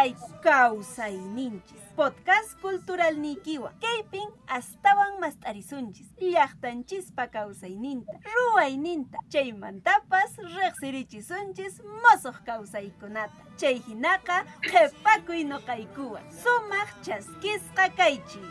kashayku kawsayninchis podcast cultural nikiwa. Kaypin astawan mast'arisunchis. Llaqtanchispa kawsayninta ruwayninta chaymantapas riqsirichisunchis mosuq kawsaykunata chay hinaqa qhipakuy noqaykuwan sumaq chaskisqa kaychis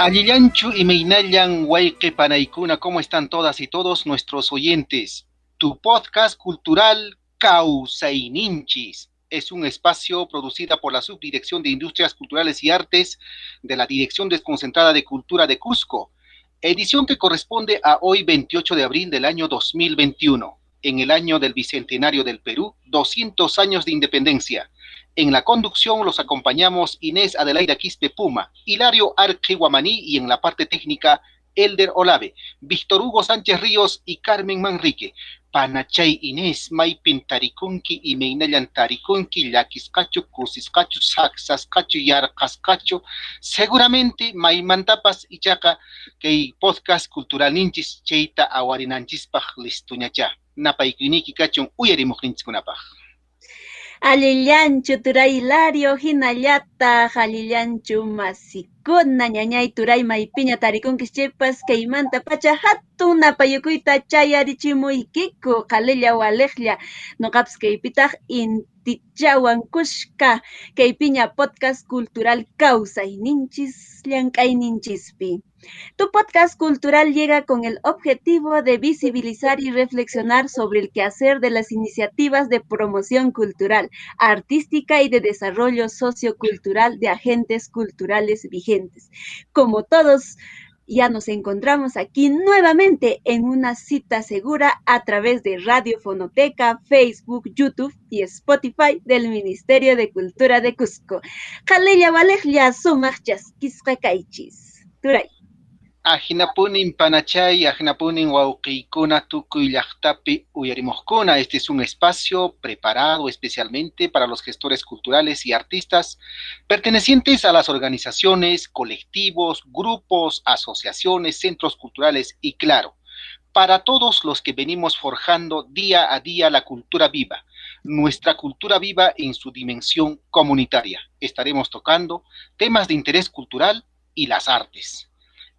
Alillanchu y Meinallan Huayque Panaikuna, ¿cómo están todas y todos nuestros oyentes? Tu podcast cultural Causaininchis es un espacio producido por la Subdirección de Industrias Culturales y Artes de la Dirección Desconcentrada de Cultura de Cusco, edición que corresponde a hoy 28 de abril del año 2021, en el año del Bicentenario del Perú, 200 años de independencia en la conducción los acompañamos Inés Adelaida Quispe Puma, Hilario Arque Guamaní y en la parte técnica Elder Olave, Víctor Hugo Sánchez Ríos y Carmen Manrique. Panachay Inés, Maipin Tarikunki y Meinayan Tarikunki, Yaquiscacho, Cusiscacho, Saxascacho, Yarcascacho. Seguramente Maimantapas y Chaca, que podcast cultural ninchis, Cheita Awarinanchispaj, Listuñacha. Napaikiniki Cachon, Uyarimujinskunapaj. Alillanchu turay Hilario hinallataq alillanchu masikuna ñañay turay maypiña tarikunkish chaypas kaymanta pacha hatun napayukuyta chayarichimuykiku qalilla waliqlla nuqapas kaypitaq intichawan kushka kaypiña podcast cultural kawsayninchis llank'ayninchispi. Tu podcast cultural llega con el objetivo de visibilizar y reflexionar sobre el quehacer de las iniciativas de promoción cultural, artística y de desarrollo sociocultural de agentes culturales vigentes. Como todos ya nos encontramos aquí nuevamente en una cita segura a través de Radio Fonoteca, Facebook, YouTube y Spotify del Ministerio de Cultura de Cusco. Turay. Ajinapunin panachay, ajinapunin wauqikuna tukuy llaqtapi uyarimuqkuna. Este es un espacio preparado especialmente para los gestores culturales y artistas pertenecientes a las organizaciones, colectivos, grupos, asociaciones, centros culturales y claro, para todos los que venimos forjando día a día la cultura viva, nuestra cultura viva en su dimensión comunitaria. Estaremos tocando temas de interés cultural y las artes.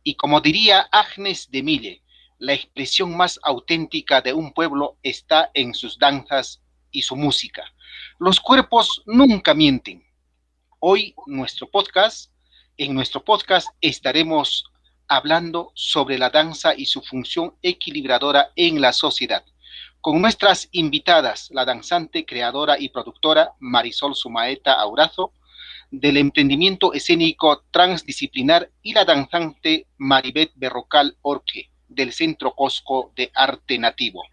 Y como diría Agnes de Mille, la expresión más auténtica de un pueblo está en sus danzas y su música. Los cuerpos nunca mienten. Hoy nuestro podcast, en nuestro podcast estaremos hablando sobre la danza y su función equilibradora en la sociedad. Con nuestras invitadas, la danzante, creadora y productora Marisol Sumaeta Aurazo, del emprendimiento escénico transdisciplinar y la danzante Maribet Berrocal Orque del Centro Cosco de Arte Nativo.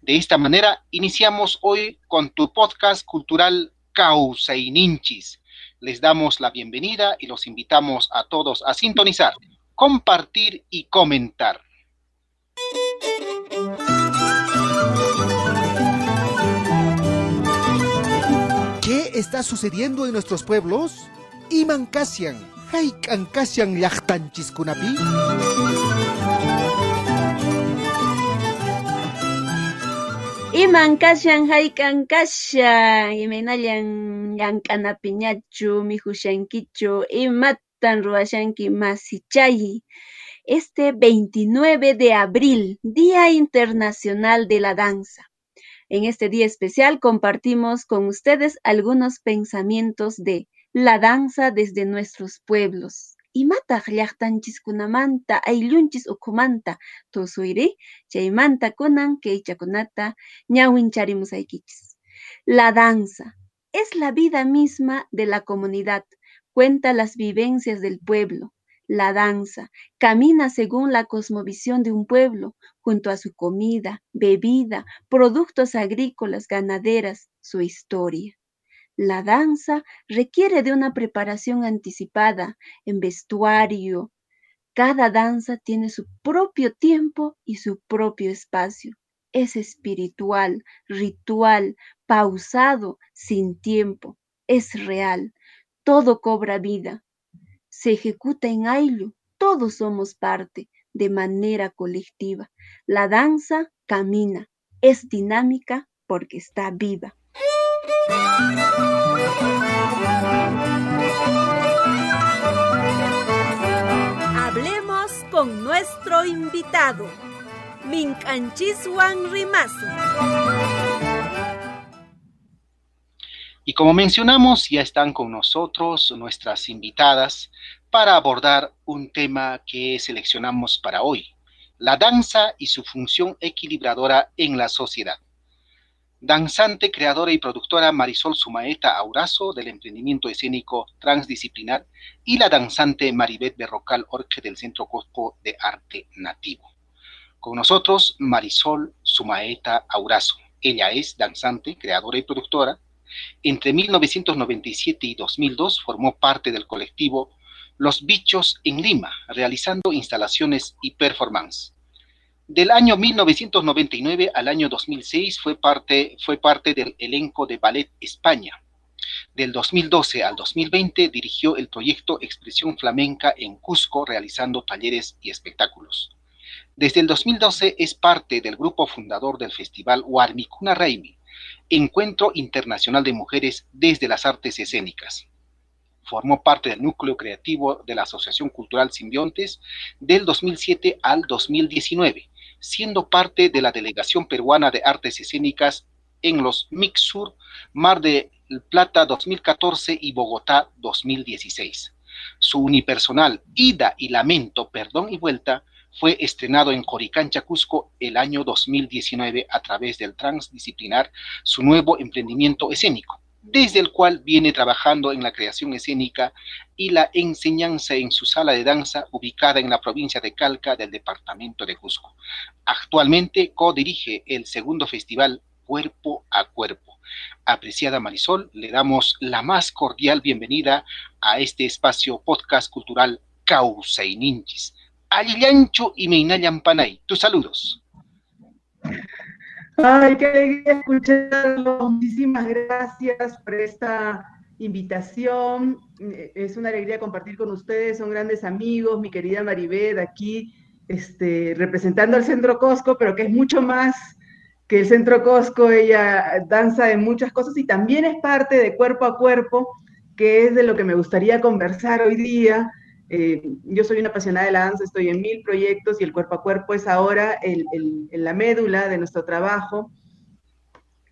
De esta manera, iniciamos hoy con tu podcast cultural Causa y Ninchis. Les damos la bienvenida y los invitamos a todos a sintonizar, compartir y comentar. Está sucediendo en nuestros pueblos? Iman kasian, haikan kasian kunapi. Iman kashan haikan kashan imaynallan llank'anapiñachu mihushankichu imatan ruwashanki masichay. Este 29 de abril, Día Internacional de la Danza. En este día especial compartimos con ustedes algunos pensamientos de la danza desde nuestros pueblos. Imataq llaqtanchiskunamanta ayllunchis ukhumanta tusuyri chaymanta kunan kaychakunata ñawincharimusaykichis. La danza es la vida misma de la comunidad, cuenta las vivencias del pueblo, la danza, camina según la cosmovisión de un pueblo, junto a su comida, bebida, productos agrícolas, ganaderas, su historia. La danza requiere de una preparación anticipada en vestuario. Cada danza tiene su propio tiempo y su propio espacio. es espiritual, ritual, pausado, sin tiempo, es real, todo cobra vida. Se ejecuta en Ailu, todos somos parte, de manera colectiva. La danza camina, es dinámica porque está viva. Hablemos con nuestro invitado, Minchanchisuan Rimasu. Y como mencionamos, ya están con nosotros nuestras invitadas para abordar un tema que seleccionamos para hoy, la danza y su función equilibradora en la sociedad. Danzante, creadora y productora Marisol Sumaeta Aurazo del emprendimiento escénico transdisciplinar y la danzante Maribeth Berrocal Orche del Centro Cosco de Arte Nativo. Con nosotros Marisol Sumaeta Aurazo. Ella es danzante, creadora y productora. Entre 1997 y 2002 formó parte del colectivo los Bichos en Lima, realizando instalaciones y performance. Del año 1999 al año 2006 fue parte, fue parte del elenco de Ballet España. Del 2012 al 2020 dirigió el proyecto Expresión Flamenca en Cusco, realizando talleres y espectáculos. Desde el 2012 es parte del grupo fundador del festival Warmicuna Raimi, Encuentro Internacional de Mujeres desde las Artes Escénicas. Formó parte del núcleo creativo de la Asociación Cultural Simbiontes del 2007 al 2019, siendo parte de la Delegación Peruana de Artes Escénicas en los Mixur, Mar de Plata 2014 y Bogotá 2016. Su unipersonal Ida y Lamento, Perdón y Vuelta fue estrenado en Coricancha, Cusco el año 2019 a través del Transdisciplinar, su nuevo emprendimiento escénico desde el cual viene trabajando en la creación escénica y la enseñanza en su sala de danza ubicada en la provincia de Calca del departamento de Cusco. Actualmente co-dirige el segundo festival Cuerpo a Cuerpo. Apreciada Marisol, le damos la más cordial bienvenida a este espacio podcast cultural Causa Alillancho y Meinayan Panay, tus saludos. Ay, qué alegría escucharlo. Muchísimas gracias por esta invitación. Es una alegría compartir con ustedes, son grandes amigos, mi querida Maribeth aquí, este, representando al Centro Cosco, pero que es mucho más que el Centro Cosco, ella danza en muchas cosas y también es parte de Cuerpo a Cuerpo, que es de lo que me gustaría conversar hoy día. Eh, yo soy una apasionada de la danza, estoy en mil proyectos y el cuerpo a cuerpo es ahora el, la médula de nuestro trabajo,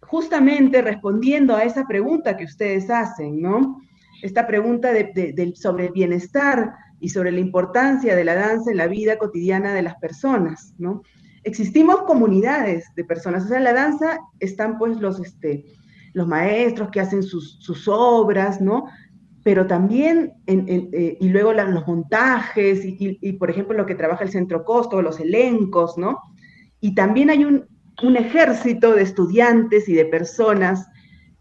justamente respondiendo a esa pregunta que ustedes hacen, ¿no? Esta pregunta sobre el bienestar y sobre la importancia de la danza en la vida cotidiana de las personas, ¿no? Existimos comunidades de personas, o sea, en la danza están pues los, este, maestros que hacen sus obras, ¿no? Pero también, eh, y luego los montajes, y, por ejemplo lo que trabaja el Centro Costo, los elencos, ¿no? Y también hay un, ejército de estudiantes y de personas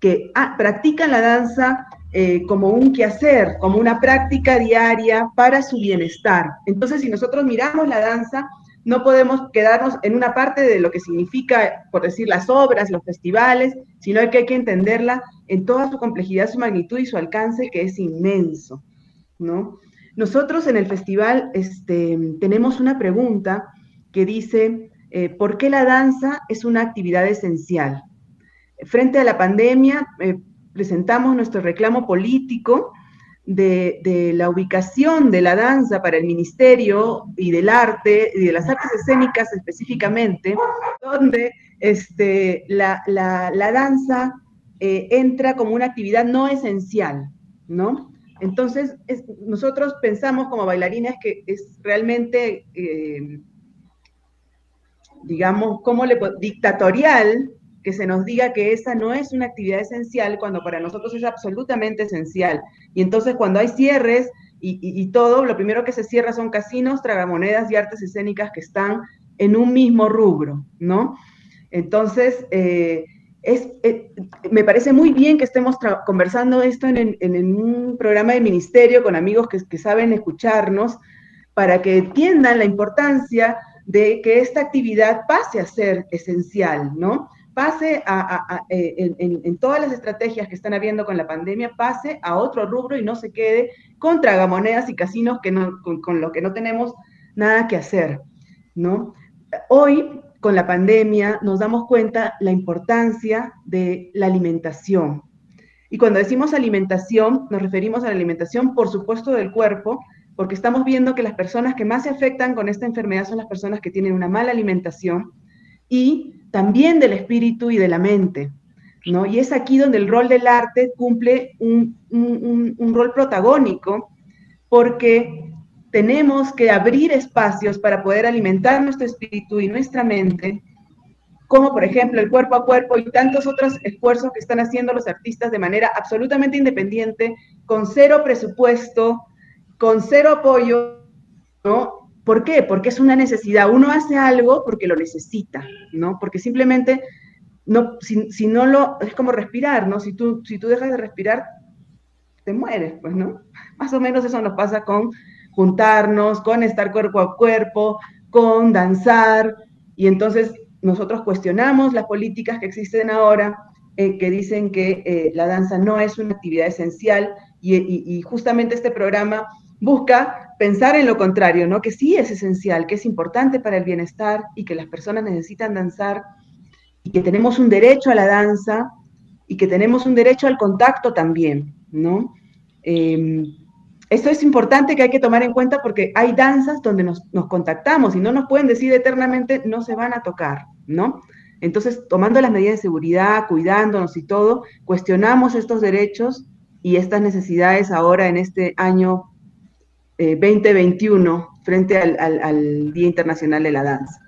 que ah, practican la danza eh, como un quehacer, como una práctica diaria para su bienestar. Entonces, si nosotros miramos la danza, no podemos quedarnos en una parte de lo que significa, por decir, las obras, los festivales, sino que hay que entenderla en toda su complejidad, su magnitud y su alcance, que es inmenso, ¿no? Nosotros en el festival este, tenemos una pregunta que dice, eh, ¿por qué la danza es una actividad esencial? Frente a la pandemia, eh, presentamos nuestro reclamo político de, la ubicación de la danza para el ministerio y del arte, y de las artes escénicas específicamente, donde este, la, danza eh, entra como una actividad no esencial, ¿no? Entonces, nosotros pensamos como bailarines que es realmente, eh, digamos, como le, dictatorial que se nos diga que esa no es una actividad esencial cuando para nosotros es absolutamente esencial. Y entonces cuando hay cierres y, todo, lo primero que se cierra son casinos, tragamonedas y artes escénicas que están en un mismo rubro, ¿no? Entonces, eh, es, eh, me parece muy bien que estemos conversando esto en, un programa de ministerio con amigos que, que saben escucharnos para que entiendan la importancia de que esta actividad pase a ser esencial, ¿no? Pase a, eh, en, todas las estrategias que están habiendo con la pandemia, pase a otro rubro y no se quede con tragamonedas y casinos que no, con, con lo que no tenemos nada que hacer, ¿no? Hoy, con la pandemia, nos damos cuenta la importancia de la alimentación. Y cuando decimos alimentación, nos referimos a la alimentación, por supuesto, del cuerpo, porque estamos viendo que las personas que más se afectan con esta enfermedad son las personas que tienen una mala alimentación y también del espíritu y de la mente. ¿no? Y es aquí donde el rol del arte cumple un, un rol protagónico, porque tenemos que abrir espacios para poder alimentar nuestro espíritu y nuestra mente, como por ejemplo el cuerpo a cuerpo y tantos otros esfuerzos que están haciendo los artistas de manera absolutamente independiente, con cero presupuesto, con cero apoyo, ¿no? ¿Por qué? Porque es una necesidad. Uno hace algo porque lo necesita, ¿no? Porque simplemente, no, si, no lo, es como respirar, ¿no? Si tú, si tú dejas de respirar, te mueres, pues, ¿no? Más o menos eso nos pasa con juntarnos, con estar cuerpo a cuerpo, con danzar, y entonces nosotros cuestionamos las políticas que existen ahora, eh, que dicen que eh, la danza no es una actividad esencial, y justamente este programa busca pensar en lo contrario, ¿no? Que sí es esencial, que es importante para el bienestar y que las personas necesitan danzar y que tenemos un derecho a la danza y que tenemos un derecho al contacto también, ¿no? Em, esto es importante que hay que tomar en cuenta porque hay danzas donde nos, nos, contactamos y no nos pueden decir eternamente no se van a tocar, ¿no? Entonces, tomando las medidas de seguridad, cuidándonos y todo, cuestionamos estos derechos y estas necesidades ahora en este año 2021 eh, frente al, Día Internacional de la Danza.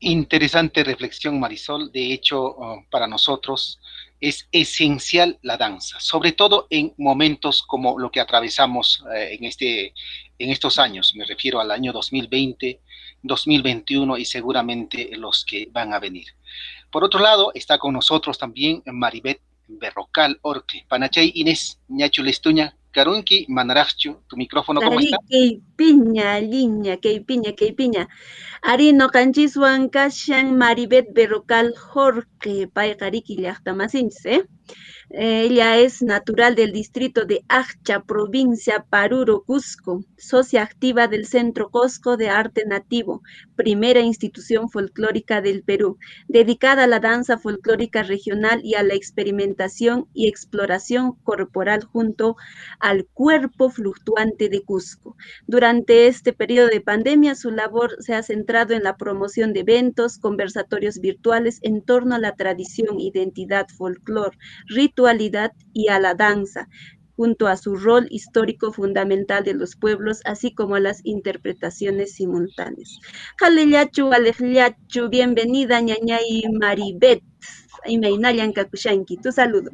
Interesante reflexión, Marisol. De hecho, oh, para nosotros es esencial la danza, sobre todo en momentos como lo que atravesamos eh, en, este, en estos años. Me refiero al año 2020, 2021 y seguramente los que van a venir. Por otro lado, está con nosotros también Maribet Berrocal Orque, Panachay Inés Ñachulestuña, Karunki Manarachu, tu micrófono, ¿cómo está? Kay piña, liña, kay piña, kay piña. Ari no kanchiswan kashan Maribet Berrocal Jorge, pay kariki llaqtamasinchis, ¿eh? Ella es natural del distrito de Acha, provincia Paruro, Cusco, socia activa del Centro Cusco de Arte Nativo, primera institución folclórica del Perú, dedicada a la danza folclórica regional y a la experimentación y exploración corporal junto al cuerpo fluctuante de Cusco. Durante este periodo de pandemia, su labor se ha centrado en la promoción de eventos, conversatorios virtuales en torno a la tradición, identidad, folclor, y a la danza, junto a su rol histórico fundamental de los pueblos, así como a las interpretaciones simultáneas. Jaleyachu, Alejyachu, bienvenida, ñañay Maribet, Imainayan Kakushanki, tu saludo.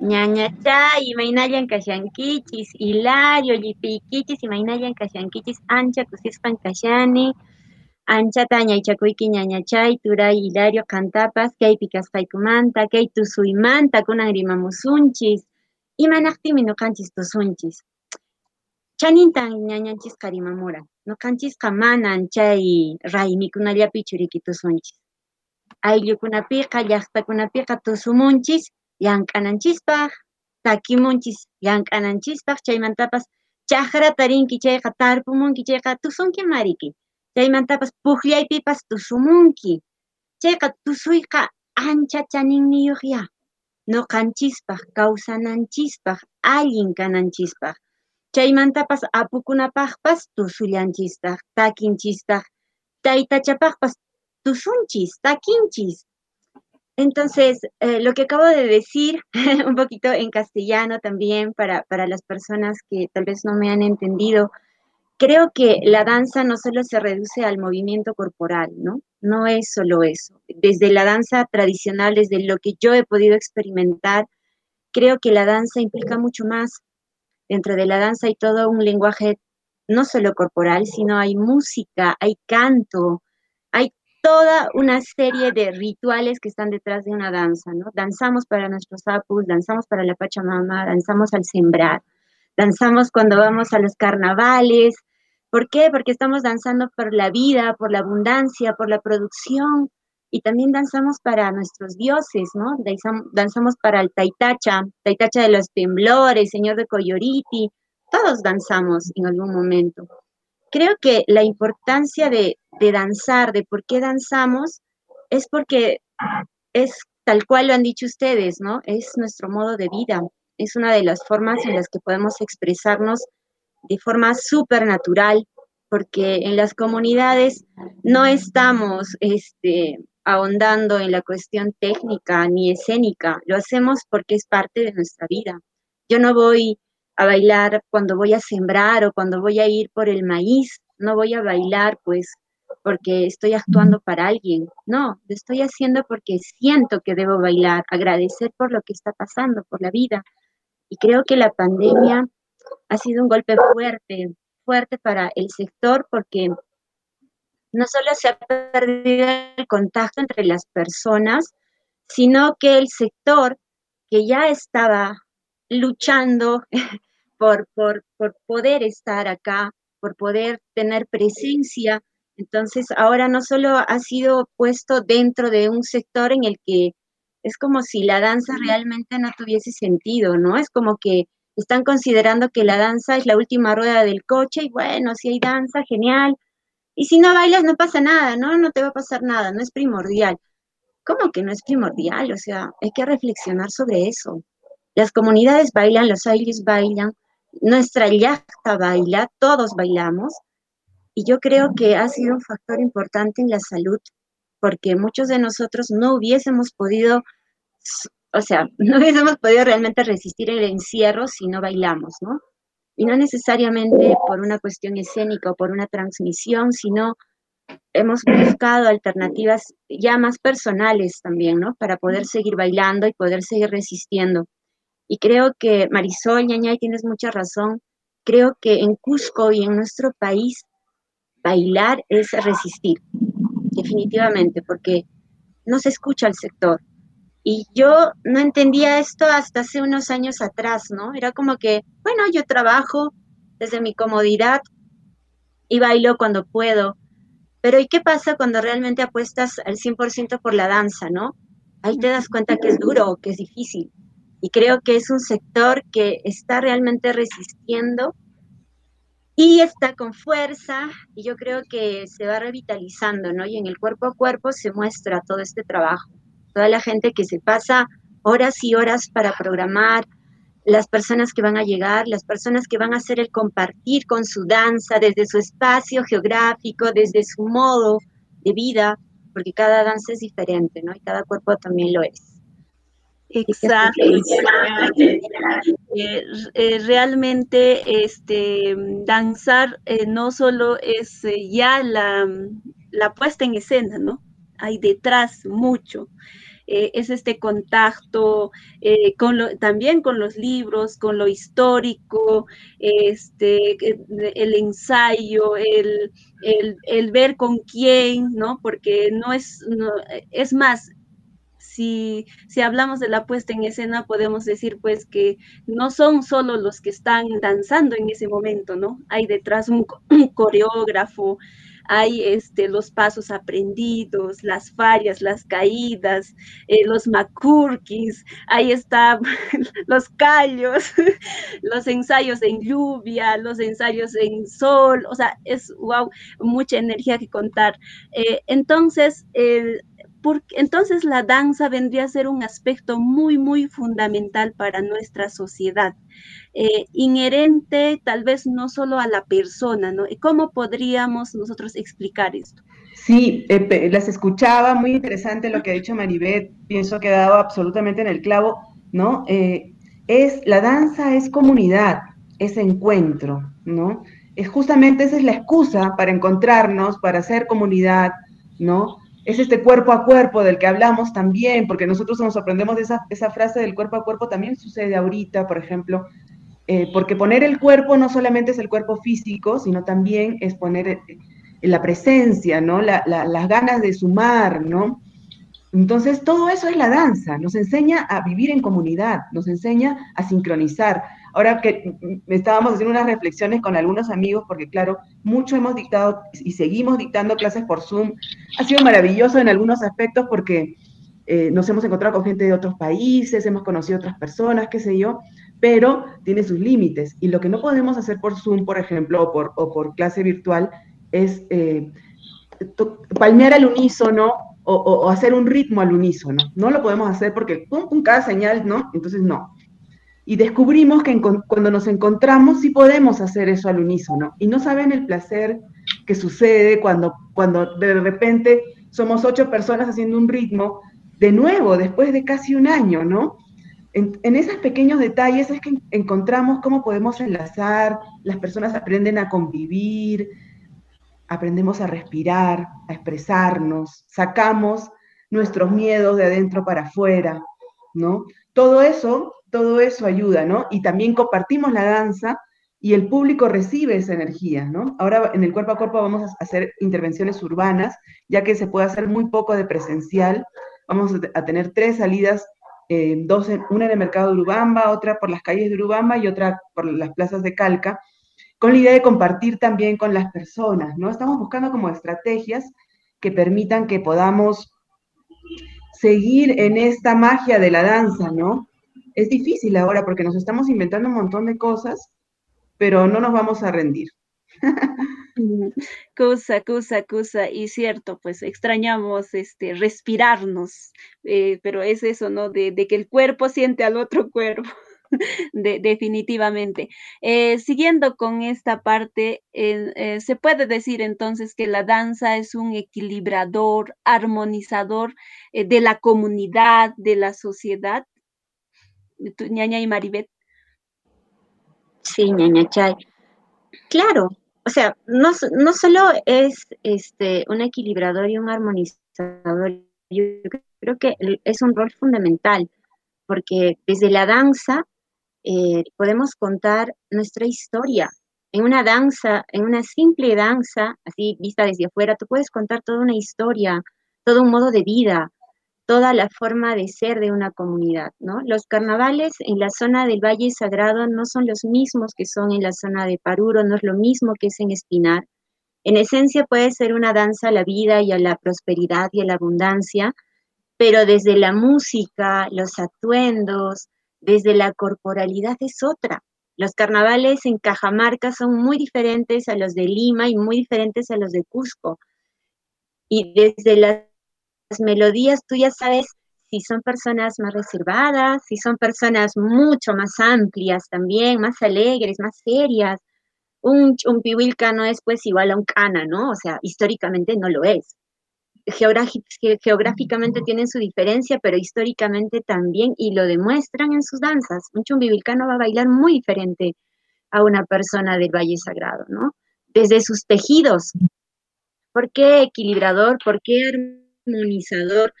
Ñañachay, Imainayan Kashankichis, Hilario, Yipikichis, Imainayan Kashankichis, Ancha, Kusispan Kashani, anchata ñaychakuyki ñañachay turay hilario kantapas kaypi kaspaykumanta kay tusuymanta kunan rimamusunchis imanaqtimi nuqanchis tusunchis. Chanintan ñañanchisqa rimamura nuqanchisqa manan chay raymikunallapi churiki tusunchis. Ayllukunapiqa llaqtakunapiqa tusumunchis llank'ananchispaq takimunchis llank'ananchispaq chaymantapas chaqrata rinki chayqa tarpumunki chayqa tusunki mariki chaymantapas puqllaypipas tusumunki chayqa tusuyqa ancha chaninmiyuqya nuqanchispaq kawsananchispaq allin kananchispaq chaymantapas apukunapaqpas tusullanchispaq takinchispaq taytachapaqpas tusunchis takinchis entonces, eh, lo que acabo de decir, un poquito en castellano también para, para las personas que tal vez no me han entendido, creo que la danza no solo se reduce al movimiento corporal, ¿no? No es solo eso. Desde la danza tradicional, desde lo que yo he podido experimentar, creo que la danza implica mucho más. Dentro de la danza hay todo un lenguaje no solo corporal, sino hay música, hay canto, hay toda una serie de rituales que están detrás de una danza. Danzamos para nuestros apus, danzamos para la Pachamama, danzamos al sembrar, danzamos cuando vamos a los carnavales, ¿Por qué? Porque estamos danzando por la vida, por la abundancia, por la producción, y también danzamos para nuestros dioses, ¿no? Danzamos para el Taitacha, Taitacha de los temblores, Señor de Coyoriti, todos danzamos en algún momento. Creo que la importancia de, de danzar, de por qué danzamos, es porque es tal cual lo han dicho ustedes, ¿no? Es nuestro modo de vida, es una de las formas en las que podemos expresarnos de forma súper natural, porque en las comunidades no estamos este, ahondando en la cuestión técnica ni escénica, lo hacemos porque es parte de nuestra vida. Yo no voy a bailar cuando voy a sembrar o cuando voy a ir por el maíz, no voy a bailar pues porque estoy actuando para alguien, no, lo estoy haciendo porque siento que debo bailar, agradecer por lo que está pasando, por la vida. Y creo que la pandemia ha sido un golpe fuerte, fuerte para el sector porque no solo se ha perdido el contacto entre las personas, sino que el sector que ya estaba luchando por, por, por poder estar acá, por poder tener presencia, entonces ahora no solo ha sido puesto dentro de un sector en el que es como si la danza realmente no tuviese sentido, ¿no? Es como que están considerando que la danza es la última rueda del coche y bueno, si hay danza, genial, y si no bailas, no pasa nada, ¿no? No te va a pasar nada, no es primordial. ¿Cómo que no es primordial? O sea, hay que reflexionar sobre eso. Las comunidades bailan, los ailes bailan, nuestra yachta baila, todos bailamos. Y yo creo que ha sido un factor importante en la salud, porque muchos de nosotros no hubiésemos podido, o sea, no hubiésemos podido realmente resistir el encierro si no bailamos, ¿no? y no necesariamente por una cuestión escénica o por una transmisión, sino hemos buscado alternativas ya más personales también, ¿no? Para poder seguir bailando y poder seguir resistiendo. Y creo que Marisol, Ñañay, tienes mucha razón. Creo que en Cusco y en nuestro país, bailar es resistir, definitivamente, porque no se escucha al sector. Y yo no entendía esto hasta hace unos años atrás, ¿no? Era como que, bueno, yo trabajo desde mi comodidad y bailo cuando puedo. Pero ¿y qué pasa cuando realmente apuestas al 100% por la danza, ¿no? Ahí te das cuenta que es duro, que es difícil. Y creo que es un sector que está realmente resistiendo y está con fuerza y yo creo que se va revitalizando, ¿no? Y en el cuerpo a cuerpo se muestra todo este trabajo toda la gente que se pasa horas y horas para programar, las personas que van a llegar, las personas que van a hacer el compartir con su danza desde su espacio geográfico, desde su modo de vida, porque cada danza es diferente, ¿no? Y cada cuerpo también lo es. Exacto. Eh, eh, realmente este, danzar eh, no solo es ya la, la puesta en escena, ¿no? Hay detrás mucho. Eh, es este contacto eh, con también con los libros, con lo histórico, este, el ensayo, el, el, ver con quién, ¿no? Porque no es, es más, si, si, hablamos de la puesta en escena, podemos decir pues que no son solo los que están danzando en ese momento, ¿no? Hay detrás un coreógrafo, hay este, los pasos aprendidos, las fallas, las caídas, eh, los macurquis, ahí están los callos, los ensayos en lluvia, los ensayos en sol, o sea, es wow, mucha energía que contar. Eh, entonces, el porque entonces la danza vendría a ser un aspecto muy, muy fundamental para nuestra sociedad, eh, inherente tal vez no solo a la persona, ¿no? ¿Cómo podríamos nosotros explicar esto? Sí, las escuchaba, muy interesante lo que ha dicho Maribeth, pienso que ha dado absolutamente en el clavo, ¿no? Eh, es, la danza es comunidad, es encuentro, ¿no? Es justamente esa es la excusa para encontrarnos, para hacer comunidad, ¿no? Es este cuerpo a cuerpo del que hablamos también, porque nosotros nos sorprendemos de esa, esa frase del cuerpo a cuerpo, también sucede ahorita, por ejemplo, eh, porque poner el cuerpo no solamente es el cuerpo físico, sino también es poner eh, la presencia, ¿no? las ganas de sumar, ¿no? Entonces, todo eso es la danza, nos enseña a vivir en comunidad, nos enseña a sincronizar, Ahora que estábamos haciendo unas reflexiones con algunos amigos, porque claro, mucho hemos dictado y seguimos dictando clases por Zoom. Ha sido maravilloso en algunos aspectos porque eh, nos hemos encontrado con gente de otros países, hemos conocido otras personas, qué sé yo, pero tiene sus límites. Y lo que no podemos hacer por Zoom, por ejemplo, o por, clase virtual, es eh, palmear al unísono o, o, hacer un ritmo al unísono. No lo podemos hacer porque pum, cada señal, ¿no? Entonces no. Y descubrimos que cuando nos encontramos sí podemos hacer eso al unísono. Y no saben el placer que sucede cuando, cuando de repente somos ocho personas haciendo un ritmo, de nuevo, después de casi un año, ¿no? En, en, esos pequeños detalles es que encontramos cómo podemos enlazar, las personas aprenden a convivir, aprendemos a respirar, a expresarnos, sacamos nuestros miedos de adentro para afuera, ¿no? Todo eso, todo eso ayuda, ¿no? Y también compartimos la danza y el público recibe esa energía, ¿no? Ahora en el cuerpo a cuerpo vamos a hacer intervenciones urbanas, ya que se puede hacer muy poco de presencial. Vamos a tener tres salidas, eh, dos una en el mercado de Urubamba, otra por las calles de Urubamba y otra por las plazas de Calca, con la idea de compartir también con las personas, ¿no? Estamos buscando como estrategias que permitan que podamos seguir en esta magia de la danza, ¿no? Es difícil ahora porque nos estamos inventando un montón de cosas, pero no nos vamos a rendir. Cosa, cosa, cosa, y cierto, pues extrañamos este, respirarnos, eh, pero es eso, ¿no? De, que el cuerpo siente al otro cuerpo. definitivamente. Eh, siguiendo con esta parte, eh, se puede decir entonces que la danza es un equilibrador, armonizador de la comunidad, de la sociedad. Ñaña y Maribet. Sí, ñaña Chay. Claro, o sea, no, no solo es este, un equilibrador y un armonizador, yo creo que es un rol fundamental, porque desde la danza eh, podemos contar nuestra historia. En una danza, en una simple danza, así vista desde afuera, tú puedes contar toda una historia, todo un modo de vida, toda la forma de ser de una comunidad, ¿no? Los carnavales en la zona del Valle Sagrado no son los mismos que son en la zona de Paruro, no es lo mismo que es en Espinar. En esencia puede ser una danza a la vida y a la prosperidad y a la abundancia, pero desde la música, los atuendos, desde la corporalidad es otra. Los carnavales en Cajamarca son muy diferentes a los de Lima y muy diferentes a los de Cusco. Y desde las melodías tú ya sabes si son personas más reservadas, si son personas mucho más amplias también, más alegres, más serias. Un, un pihuilca no es pues igual a un cana, ¿no? O sea, históricamente no lo es geográficamente tienen su diferencia, pero históricamente también, y lo demuestran en sus danzas. Un chumbivilcano va a bailar muy diferente a una persona del Valle Sagrado, ¿no? Desde sus tejidos. ¿Por qué equilibrador? ¿Por qué armonizador?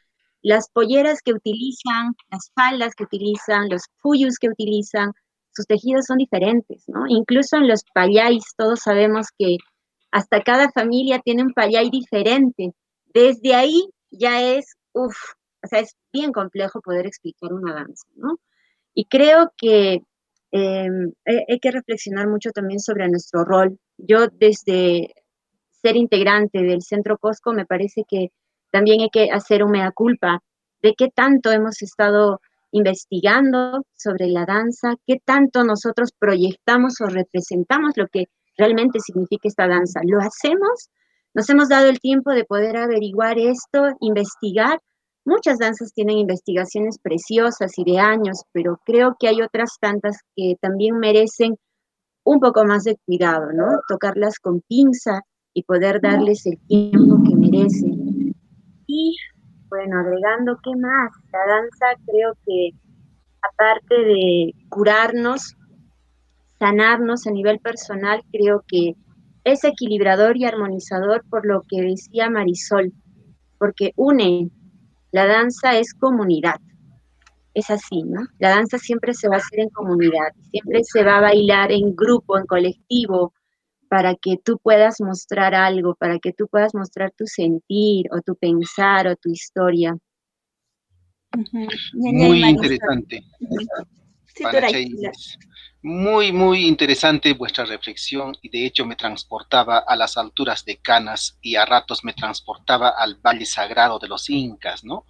Las polleras que utilizan, las faldas que utilizan, los fuyus que utilizan, sus tejidos son diferentes, ¿no? Incluso en los payáis, todos sabemos que hasta cada familia tiene un payay diferente, desde ahí ya es, uff, o sea, es bien complejo poder explicar una danza, ¿no? Y creo que em, hay, que reflexionar mucho también sobre nuestro rol. Yo desde ser integrante del Centro Cosco me parece que también hay que hacer un mea culpa de qué tanto hemos estado investigando sobre la danza, qué tanto nosotros proyectamos o representamos lo que realmente significa esta danza. ¿Lo hacemos nos hemos dado el tiempo de poder averiguar esto, investigar. Muchas danzas tienen investigaciones preciosas y de años, pero creo que hay otras tantas que también merecen un poco más de cuidado, ¿no? Tocarlas con pinza y poder darles el tiempo que merecen. Y bueno, agregando, ¿qué más? La danza creo que aparte de curarnos, sanarnos a nivel personal, creo que es equilibrador y armonizador por lo que decía Marisol, porque une, la danza es comunidad. Es así, ¿no? La danza siempre se va a hacer en comunidad, siempre se va a bailar en grupo, en colectivo, para que tú puedas mostrar algo, para que tú puedas mostrar tu sentir o tu pensar o tu historia. Muy interesante. Muy, muy interesante vuestra reflexión y de hecho me transportaba a las alturas de Canas y a ratos me transportaba al Valle Sagrado de los Incas, ¿no?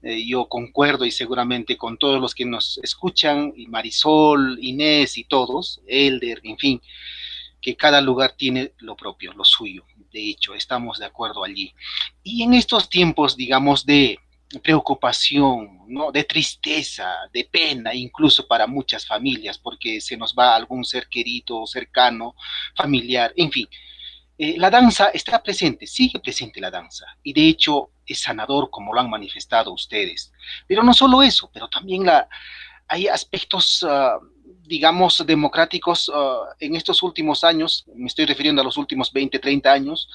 Eh, yo concuerdo y seguramente con todos los que nos escuchan, y Marisol, Inés y todos, Elder, en fin, que cada lugar tiene lo propio, lo suyo. De hecho, estamos de acuerdo allí. Y en estos tiempos, digamos, de preocupación, ¿no? de tristeza, de pena, incluso para muchas familias, porque se nos va algún ser querido, cercano, familiar, en fin. Eh, la danza está presente, sigue presente la danza, y de hecho es sanador como lo han manifestado ustedes. Pero no solo eso, pero también la, hay aspectos ah, digamos, democráticos uh, en estos últimos años, me estoy refiriendo a los últimos 20, 30 años,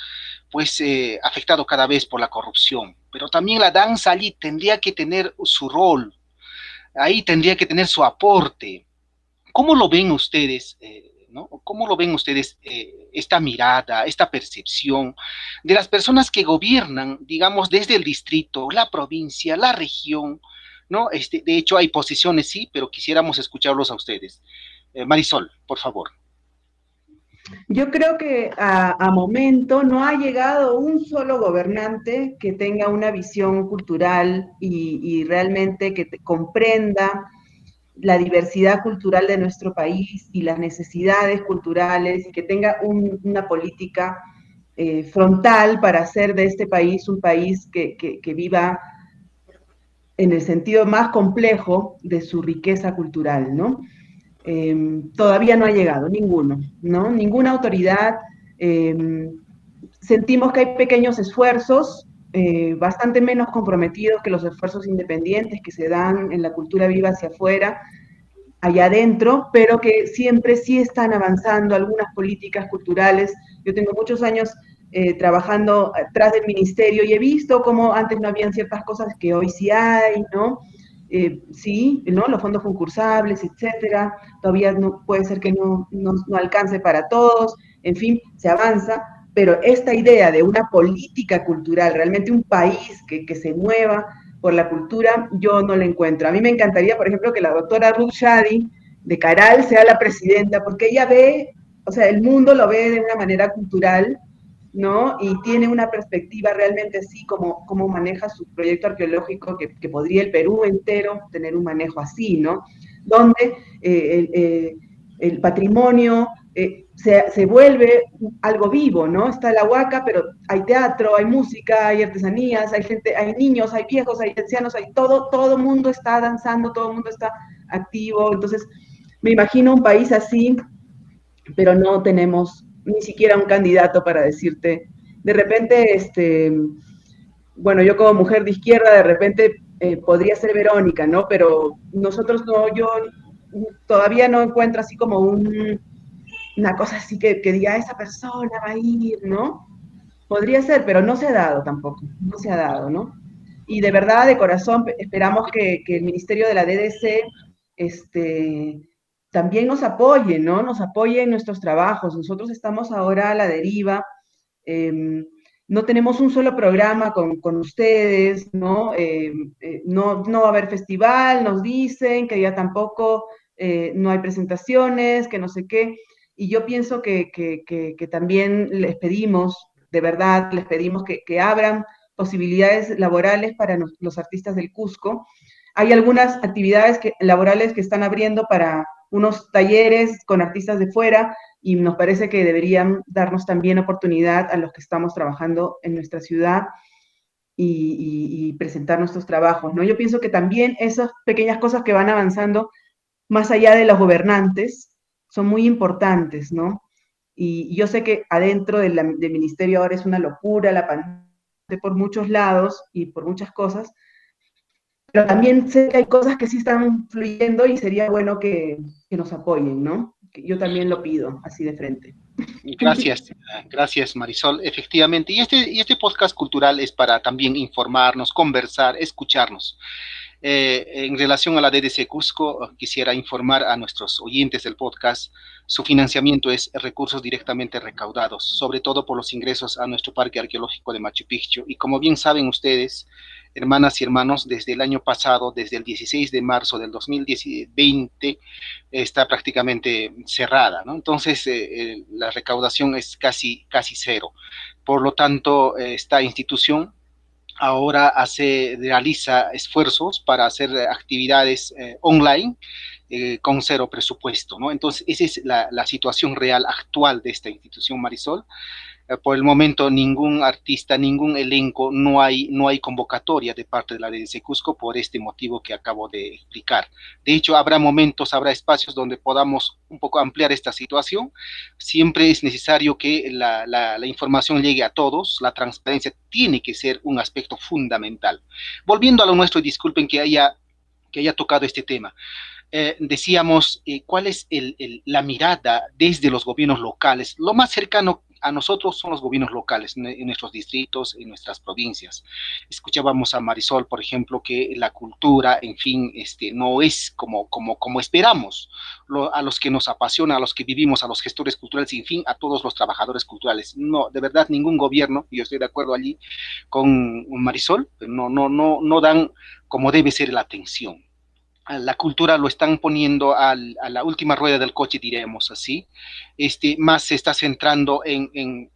pues eh, afectado cada vez por la corrupción. Pero también la danza allí tendría que tener su rol, ahí tendría que tener su aporte. ¿Cómo lo ven ustedes? Eh, ¿no? ¿Cómo lo ven ustedes eh, esta mirada, esta percepción de las personas que gobiernan, digamos, desde el distrito, la provincia, la región, ¿no? Este, de hecho, hay posiciones, sí, pero quisiéramos escucharlos a ustedes. Eh, Marisol, por favor. Yo creo que a, momento no ha llegado un solo gobernante que tenga una visión cultural y, realmente que comprenda la diversidad cultural de nuestro país y las necesidades culturales y que tenga una política eh, frontal para hacer de este país un país que, que viva en el sentido más complejo de su riqueza cultural, ¿no? Em, todavía no ha llegado ninguno, ¿no? Ninguna autoridad. Em, sentimos que hay pequeños esfuerzos, eh, bastante menos comprometidos que los esfuerzos independientes que se dan en la cultura viva hacia afuera, allá adentro, pero que siempre sí están avanzando algunas políticas culturales. Yo tengo muchos años eh, trabajando atrás del ministerio y he visto cómo antes no habían ciertas cosas que hoy sí hay, ¿no? Eh, sí, ¿no? Los fondos concursables, etcétera. Todavía no, puede ser que no, no, alcance para todos, en fin, se avanza, pero esta idea de una política cultural, realmente un país que, que se mueva por la cultura, yo no la encuentro. A mí me encantaría, por ejemplo, que la doctora Ruth Shadi de Caral sea la presidenta, porque ella ve, o sea, el mundo lo ve de una manera cultural ¿no? Y tiene una perspectiva realmente así como, como maneja su proyecto arqueológico, que, podría el Perú entero tener un manejo así, ¿no? Donde eh, eh, el, patrimonio eh, se, vuelve algo vivo, ¿no? Está la huaca, pero hay teatro, hay música, hay artesanías, hay gente, hay niños, hay viejos, hay ancianos, hay todo, todo mundo está danzando, todo el mundo está activo. Entonces, me imagino un país así, pero no tenemos ni siquiera un candidato para decirte, de repente, este, bueno, yo como mujer de izquierda, de repente eh, podría ser Verónica, ¿no? Pero nosotros no, yo todavía no encuentro así como un, una cosa así que, que diga, esa persona va a ir, ¿no? Podría ser, pero no se ha dado tampoco, no se ha dado, ¿no? Y de verdad, de corazón, esperamos que, que el Ministerio de la DDC este, también nos apoyen, ¿no? Nos apoyen en nuestros trabajos. Nosotros estamos ahora a la deriva. Em, no tenemos un solo programa con, ustedes, ¿no? Em, eh, ¿no? No va a haber festival, nos dicen que ya tampoco eh, no hay presentaciones, que no sé qué. Y yo pienso que, también les pedimos, de verdad, les pedimos que, que abran posibilidades laborales para los artistas del Cusco. Hay algunas actividades laborales que están abriendo para unos talleres con artistas de fuera y nos parece que deberían darnos también oportunidad a los que estamos trabajando en nuestra ciudad y, presentar nuestros trabajos, ¿no? Yo pienso que también esas pequeñas cosas que van avanzando más allá de los gobernantes son muy importantes, ¿no? Y, yo sé que adentro del, del ministerio ahora es una locura, la pandemia por muchos lados y por muchas cosas, pero también sé que hay cosas que sí están fluyendo y sería bueno que, nos apoyen, ¿no? Yo también lo pido, así de frente. Gracias, gracias Marisol. Efectivamente, y este, y este podcast cultural es para también informarnos, conversar, escucharnos. Eh, en relación a la DDC Cusco, quisiera informar a nuestros oyentes del podcast, su financiamiento es recursos directamente recaudados, sobre todo por los ingresos a nuestro Parque Arqueológico de Machu Picchu. Y como bien saben ustedes, hermanas y hermanos, desde el año pasado, desde el 16 de marzo del 2020, está prácticamente cerrada, ¿no? Entonces, eh, la recaudación es casi, casi cero. Por lo tanto, esta institución ahora hace, realiza esfuerzos para hacer actividades online con cero presupuesto, ¿no? Entonces, esa es la, situación real actual de esta institución Marisol. Eh, por el momento ningún artista, ningún elenco, no hay, no hay convocatoria de parte de la de Cusco por este motivo que acabo de explicar. De hecho, habrá momentos, habrá espacios donde podamos un poco ampliar esta situación. Siempre es necesario que la, la, la información llegue a todos, la transparencia tiene que ser un aspecto fundamental. Volviendo a lo nuestro, disculpen que haya, que haya tocado este tema. Eh, decíamos, eh, cuál es el, el, la mirada desde los gobiernos locales. Lo más cercano a nosotros son los gobiernos locales, en nuestros distritos, en nuestras provincias. Escuchábamos a Marisol, por ejemplo, que la cultura, en fin, este, no es como, como, como esperamos, Lo, a los que nos apasiona, a los que vivimos, a los gestores culturales, en fin, a todos los trabajadores culturales. No, de verdad, ningún gobierno, yo estoy de acuerdo allí con Marisol, no, no, no, no dan como debe ser la atención la cultura lo están poniendo a la última rueda del coche, diremos así, este, más se está centrando en,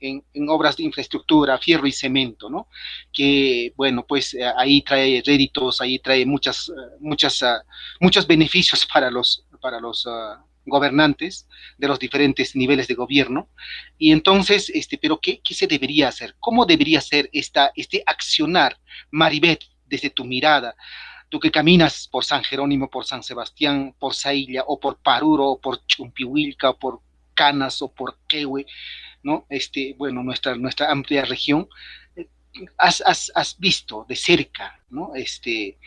obras de infraestructura, fierro y cemento, ¿no? Que, bueno, pues eh, ahí trae réditos, ahí trae muchas, uh, muchas, uh, muchos beneficios para los, para los uh, gobernantes de los diferentes niveles de gobierno. Y entonces, este, pero ¿qué, qué se debería hacer? ¿Cómo debería ser esta, este accionar, Maribet, desde tu mirada? Tú que caminas por San Jerónimo, por San Sebastián, por Sailla, o por Paruro, o por Chumpihuilca, o por Canas, o por Quehue, ¿no? Este, bueno, nuestra, nuestra amplia región, eh, has, has, has visto de cerca, ¿no? Este,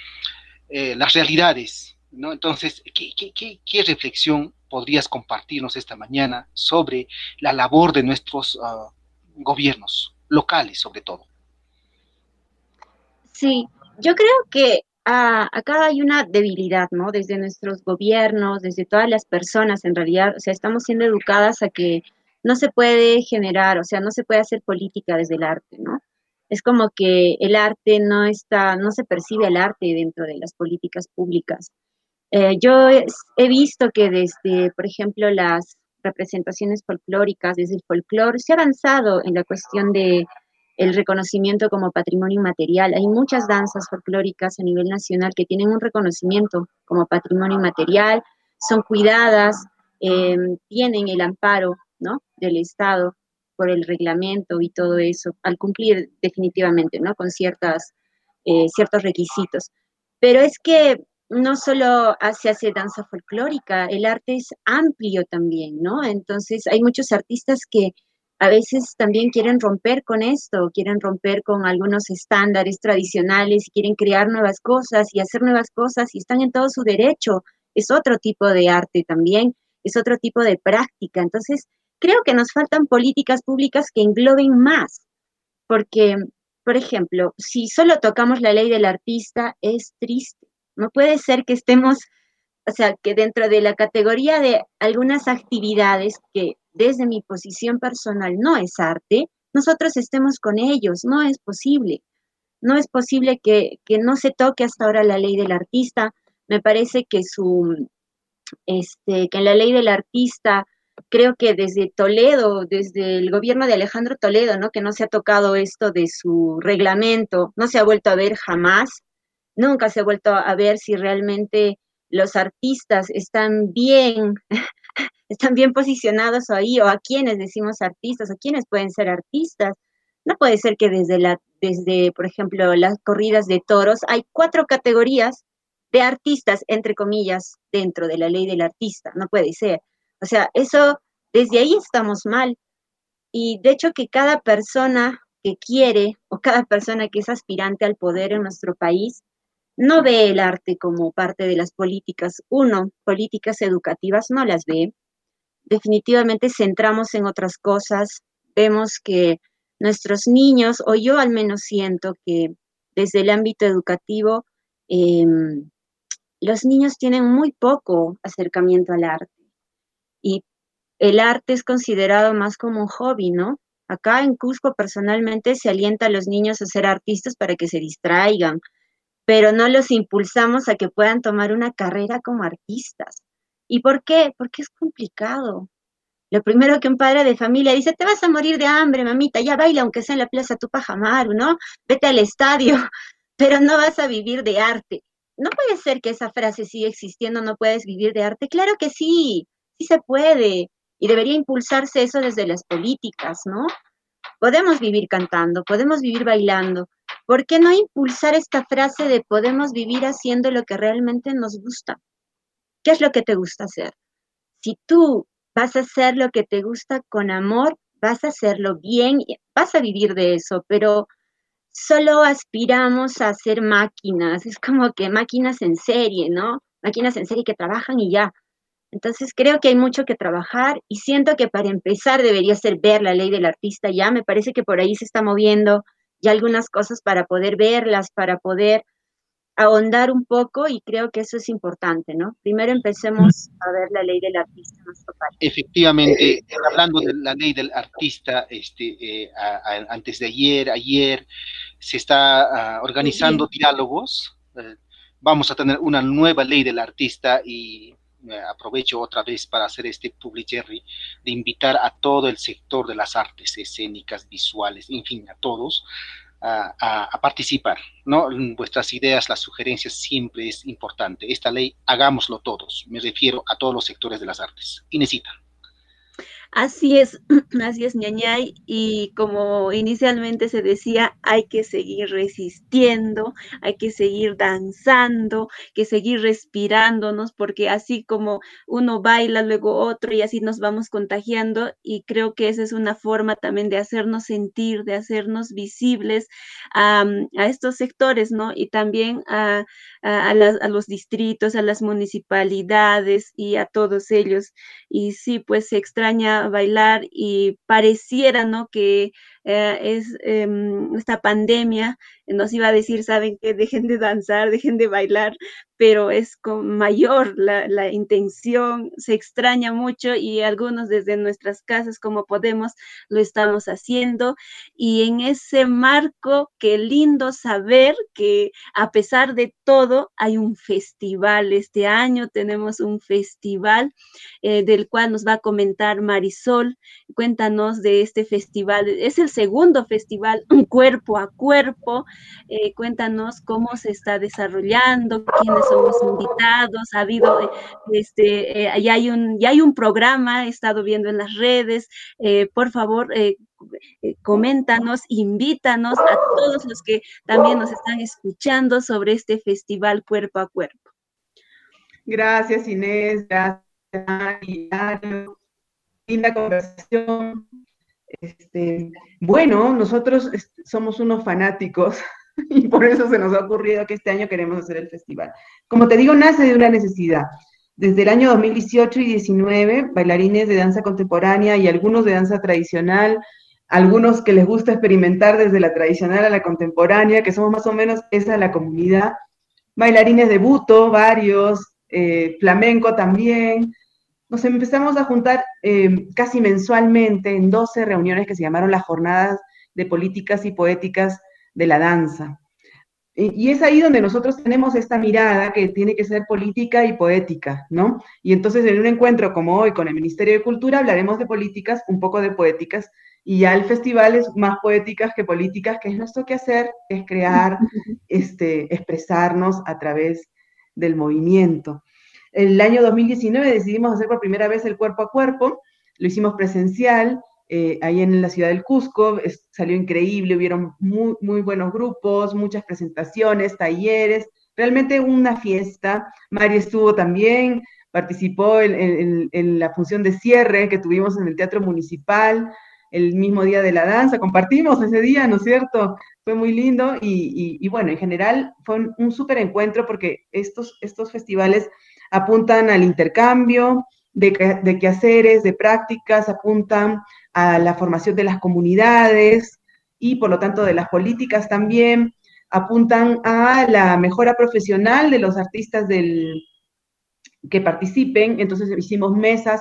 eh, las realidades, ¿no? Entonces, ¿qué, qué, qué, ¿qué, reflexión podrías compartirnos esta mañana sobre la labor de nuestros uh, gobiernos locales, sobre todo? Sí, yo creo que ah, acá hay una debilidad, ¿no? Desde nuestros gobiernos, desde todas las personas, en realidad, o sea, estamos siendo educadas a que no se puede generar, o sea, no se puede hacer política desde el arte, ¿no? Es como que el arte no está, no se percibe el arte dentro de las políticas públicas. Eh, yo he visto que desde, por ejemplo, las representaciones folclóricas, desde el folclore, se ha avanzado en la cuestión de el reconocimiento como patrimonio inmaterial. Hay muchas danzas folclóricas a nivel nacional que tienen un reconocimiento como patrimonio inmaterial, son cuidadas, eh, tienen el amparo ¿no? del Estado por el reglamento y todo eso, al cumplir definitivamente ¿no? con ciertas, eh, ciertos requisitos. Pero es que no solo se hace danza folclórica, el arte es amplio también, ¿no? Entonces hay muchos artistas que a veces también quieren romper con esto, quieren romper con algunos estándares tradicionales, quieren crear nuevas cosas y hacer nuevas cosas y están en todo su derecho. Es otro tipo de arte también, es otro tipo de práctica. Entonces, creo que nos faltan políticas públicas que engloben más, porque, por ejemplo, si solo tocamos la ley del artista, es triste. No puede ser que estemos, o sea, que dentro de la categoría de algunas actividades que desde mi posición personal no es arte, nosotros estemos con ellos, no es posible. No es posible que, que no se toque hasta ahora la ley del artista. Me parece que su, este, que en la ley del artista, creo que desde Toledo, desde el gobierno de Alejandro Toledo, ¿no? Que no se ha tocado esto de su reglamento, no se ha vuelto a ver jamás, nunca se ha vuelto a ver si realmente los artistas están bien están bien posicionados ahí, o a quienes decimos artistas, o quienes pueden ser artistas. No puede ser que desde, la, desde, por ejemplo, las corridas de toros, hay cuatro categorías de artistas, entre comillas, dentro de la ley del artista. No puede ser. O sea, eso, desde ahí estamos mal. Y de hecho que cada persona que quiere o cada persona que es aspirante al poder en nuestro país no ve el arte como parte de las políticas. Uno, políticas educativas no las ve definitivamente centramos en otras cosas, vemos que nuestros niños, o yo al menos siento que desde el ámbito educativo, eh, los niños tienen muy poco acercamiento al arte. Y el arte es considerado más como un hobby, ¿no? Acá en Cusco personalmente se alienta a los niños a ser artistas para que se distraigan, pero no los impulsamos a que puedan tomar una carrera como artistas. ¿Y por qué? Porque es complicado. Lo primero que un padre de familia dice, te vas a morir de hambre, mamita, ya baila aunque sea en la plaza Tupajamaru, ¿no? Vete al estadio, pero no vas a vivir de arte. No puede ser que esa frase siga existiendo, no puedes vivir de arte. Claro que sí, sí se puede. Y debería impulsarse eso desde las políticas, ¿no? Podemos vivir cantando, podemos vivir bailando. ¿Por qué no impulsar esta frase de podemos vivir haciendo lo que realmente nos gusta? ¿Qué es lo que te gusta hacer? Si tú vas a hacer lo que te gusta con amor, vas a hacerlo bien, vas a vivir de eso, pero solo aspiramos a ser máquinas, es como que máquinas en serie, ¿no? Máquinas en serie que trabajan y ya. Entonces creo que hay mucho que trabajar y siento que para empezar debería ser ver la ley del artista ya, me parece que por ahí se está moviendo ya algunas cosas para poder verlas, para poder ahondar un poco y creo que eso es importante, ¿no? Primero empecemos a ver la ley del artista más Efectivamente, eh, hablando de la ley del artista, este, eh, antes de ayer, ayer, se está ah, organizando diálogos. Eh, vamos a tener una nueva ley del artista y aprovecho otra vez para hacer este public de invitar a todo el sector de las artes escénicas, visuales, en fin, a todos, a, participar, ¿no? Vuestras ideas, las sugerencias siempre es importante. Esta ley, hagámoslo todos. Me refiero a todos los sectores de las artes. Y necesitan. Así es, así es, ñañay. Y como inicialmente se decía, hay que seguir resistiendo, hay que seguir danzando, que seguir respirándonos, porque así como uno baila, luego otro, y así nos vamos contagiando. Y creo que esa es una forma también de hacernos sentir, de hacernos visibles a, estos sectores, ¿no? Y también a, a, los distritos, a las municipalidades y a todos ellos. Y sí, pues se extraña bailar y pareciera, ¿no? Que eh, es em, esta pandemia nos iba a decir, saben que dejen de danzar, dejen de bailar, pero es con mayor la, la, intención, se extraña mucho y algunos desde nuestras casas como podemos lo estamos haciendo. Y en ese marco, qué lindo saber que a pesar de todo hay un festival, este año tenemos un festival eh, del cual nos va a comentar Marisol, cuéntanos de este festival, es el segundo festival cuerpo a cuerpo, eh, cuéntanos cómo se está desarrollando, quiénes son los invitados, ha habido, eh, este, eh, ya, hay un, ya hay un programa, he estado viendo en las redes, por favor, coméntanos, invítanos a todos los que también nos están escuchando sobre este festival cuerpo a cuerpo. Gracias Inés, gracias linda conversación. Este, bueno, nosotros somos unos fanáticos y por eso se nos ha ocurrido que este año queremos hacer el festival. Como te digo, nace de una necesidad. Desde el año 2018 y 19, bailarines de danza contemporánea y algunos de danza tradicional, algunos que les gusta experimentar desde la tradicional a la contemporánea, que somos más o menos esa la comunidad, bailarines de buto, varios, eh, flamenco también, nos empezamos a juntar eh, casi mensualmente en 12 reuniones que se llamaron las jornadas de políticas y poéticas de la danza. Y, es ahí donde nosotros tenemos esta mirada que tiene que ser política y poética, ¿no? Y entonces en un encuentro como hoy con el Ministerio de Cultura hablaremos de políticas, un poco de poéticas, y ya el festival es más poéticas que políticas, que es nuestro quehacer, es crear, este, expresarnos a través del movimiento. El año 2019 decidimos hacer por primera vez el cuerpo a cuerpo, lo hicimos presencial, eh, ahí en la ciudad del Cusco, salió increíble, hubieron muy, muy buenos grupos, muchas presentaciones, talleres, realmente una fiesta. Mari estuvo también, participó en, la función de cierre que tuvimos en el Teatro Municipal el mismo día de la danza, compartimos ese día, ¿no es cierto? Fue muy lindo y, bueno, en general fue un, un súper encuentro porque estos, estos festivales apuntan al intercambio de, quehaceres, de prácticas, apuntan a la formación de las comunidades y por lo tanto de las políticas también, apuntan a la mejora profesional de los artistas del, que participen. Entonces hicimos mesas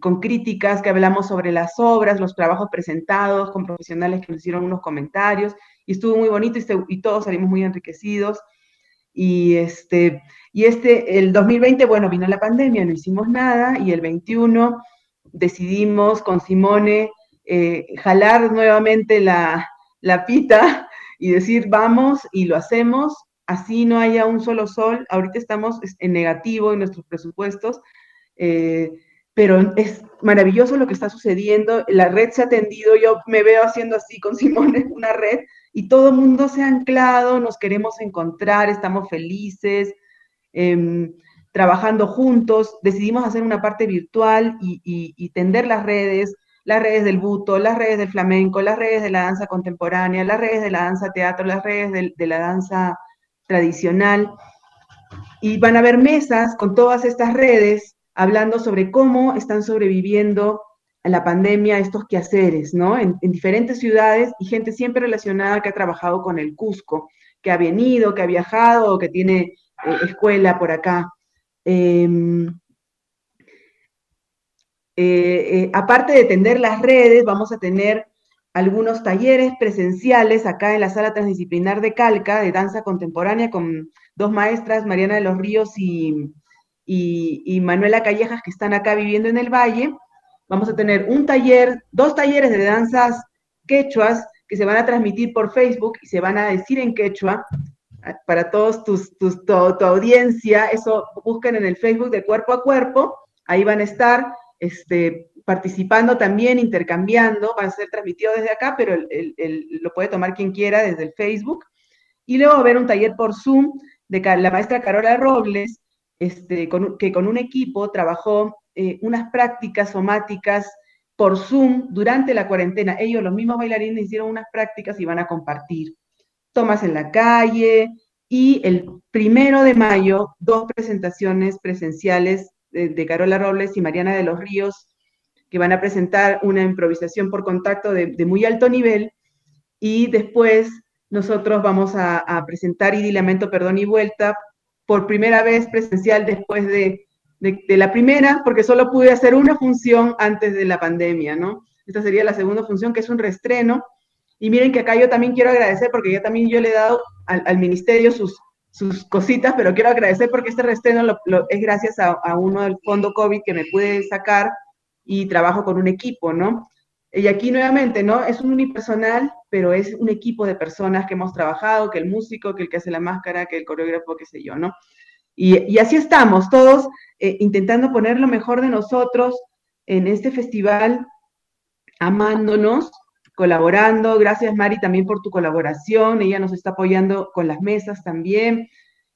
con críticas que hablamos sobre las obras, los trabajos presentados, con profesionales que nos hicieron unos comentarios, y estuvo muy bonito y, y todos salimos muy enriquecidos. Y este, y este, el 2020, bueno, vino la pandemia, no hicimos nada, y el 21 decidimos con Simone eh, jalar nuevamente la, la pita y decir vamos y lo hacemos, así no haya un solo sol. Ahorita estamos en negativo en nuestros presupuestos, eh, pero es maravilloso lo que está sucediendo. La red se ha tendido, yo me veo haciendo así con Simone una red y todo el mundo se ha anclado, nos queremos encontrar, estamos felices. Em, trabajando juntos, decidimos hacer una parte virtual y tender las redes, las redes del buto, las redes del flamenco, las redes de la danza contemporánea, las redes de la danza teatro, las redes de, la danza tradicional. Y van a haber mesas con todas estas redes hablando sobre cómo están sobreviviendo a la pandemia estos quehaceres, ¿no? En, diferentes ciudades y gente siempre relacionada que ha trabajado con el Cusco, que ha venido, que ha viajado, que tiene eh, escuela por acá. Em, eh, eh, aparte de tender las redes, vamos a tener algunos talleres presenciales acá en la sala transdisciplinar de Calca de danza contemporánea con dos maestras, Mariana de los Ríos y, y, Manuela Callejas, que están acá viviendo en el Valle. Vamos a tener un taller, dos talleres de danzas quechuas que se van a transmitir por Facebook y se van a decir en quechua para todos tus, tus tu, audiencia. Eso busquen en el Facebook de Cuerpo a Cuerpo, ahí van a estar este, participando también, intercambiando, va a ser transmitido desde acá, pero lo puede tomar quien quiera desde el Facebook. Y luego va a un taller por Zoom de la maestra Carola Robles, este, que con un equipo trabajó eh, unas prácticas somáticas por Zoom durante la cuarentena. Ellos, los mismos bailarines, hicieron unas prácticas y van a compartir. Tomas en la calle y el primero de mayo, dos presentaciones presenciales de, Carola Robles y Mariana de los Ríos, que van a presentar una improvisación por contacto de, muy alto nivel. Y después nosotros vamos a, presentar Idi Lamento, Perdón y Vuelta por primera vez presencial después de, de, la primera, porque solo pude hacer una función antes de la pandemia, ¿no? Esta sería la segunda función, que es un reestreno. Y miren que acá yo también quiero agradecer, porque ya también yo le he dado al, al ministerio sus, sus cositas, pero quiero agradecer porque este restreno es gracias a, uno del fondo COVID que me pude sacar y trabajo con un equipo, ¿no? Y aquí nuevamente, ¿no? Es un unipersonal, pero es un equipo de personas que hemos trabajado, que el músico, que el que hace la máscara, que el coreógrafo, qué sé yo, ¿no? Y, así estamos, todos eh, intentando poner lo mejor de nosotros en este festival, amándonos, colaborando. Gracias, Mari, también por tu colaboración. Ella nos está apoyando con las mesas también.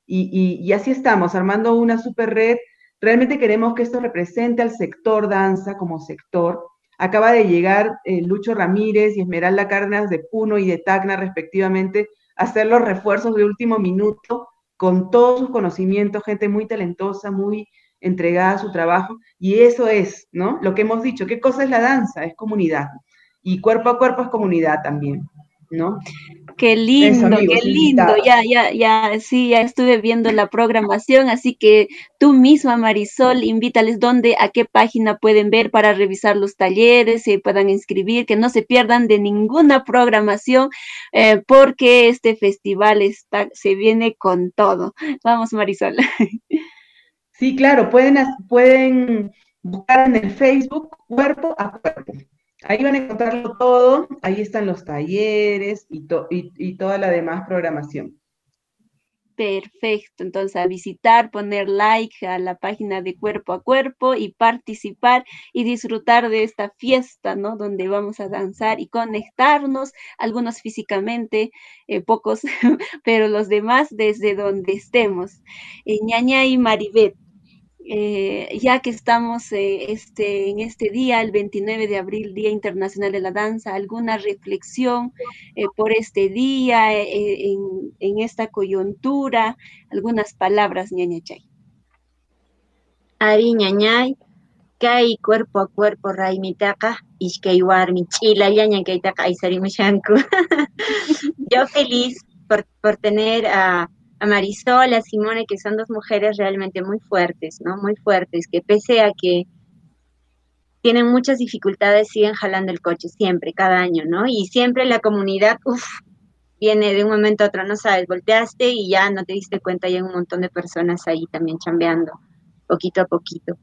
Y, así estamos, armando una super red. Realmente queremos que esto represente al sector danza como sector. Acaba de llegar eh, Lucho Ramírez y Esmeralda Cárdenas de Puno y de Tacna, respectivamente, a hacer los refuerzos de último minuto con todos sus conocimientos, gente muy talentosa, muy entregada a su trabajo. Y eso es, ¿no? Lo que hemos dicho. ¿Qué cosa es la danza? Es comunidad y cuerpo a cuerpo es comunidad también, ¿no? Qué lindo, qué lindo. Ya, ya, ya, sí, ya estuve viendo la programación, así que tú misma, Marisol, invítales dónde, a qué página pueden ver para revisar los talleres, se puedan inscribir, que no se pierdan de ninguna programación, eh, porque este festival está, se viene con todo. Vamos, Marisol. Sí, claro, pueden, pueden buscar en el Facebook Cuerpo a Cuerpo. Ahí van a encontrarlo todo, ahí están los talleres y, toda la demás programación. Perfecto, entonces a visitar, poner like a la página de Cuerpo a Cuerpo y participar y disfrutar de esta fiesta, ¿no? Donde vamos a danzar y conectarnos, algunos físicamente, eh, pocos, pero los demás desde donde estemos. Eh, ñaña y Maribet, eh, ya que estamos eh, este, en este día, el 29 de abril, Día Internacional de la Danza, ¿alguna reflexión eh, por este día, en, esta coyuntura? Algunas palabras, ñañachay. Ari ñañay, kay cuerpo a cuerpo raimitaqa, ishkay warmi ch'ilallaña kaytaqa aysarimushanku. Yo feliz por, por tener a a Marisol, a Simone, que son dos mujeres realmente muy fuertes, ¿no? Muy fuertes, que pese a que tienen muchas dificultades, siguen jalando el coche siempre, cada año, ¿no? Y siempre la comunidad, uff, viene de un momento a otro, no sabes, volteaste y ya no te diste cuenta, hay un montón de personas ahí también chambeando, poquito a poquito.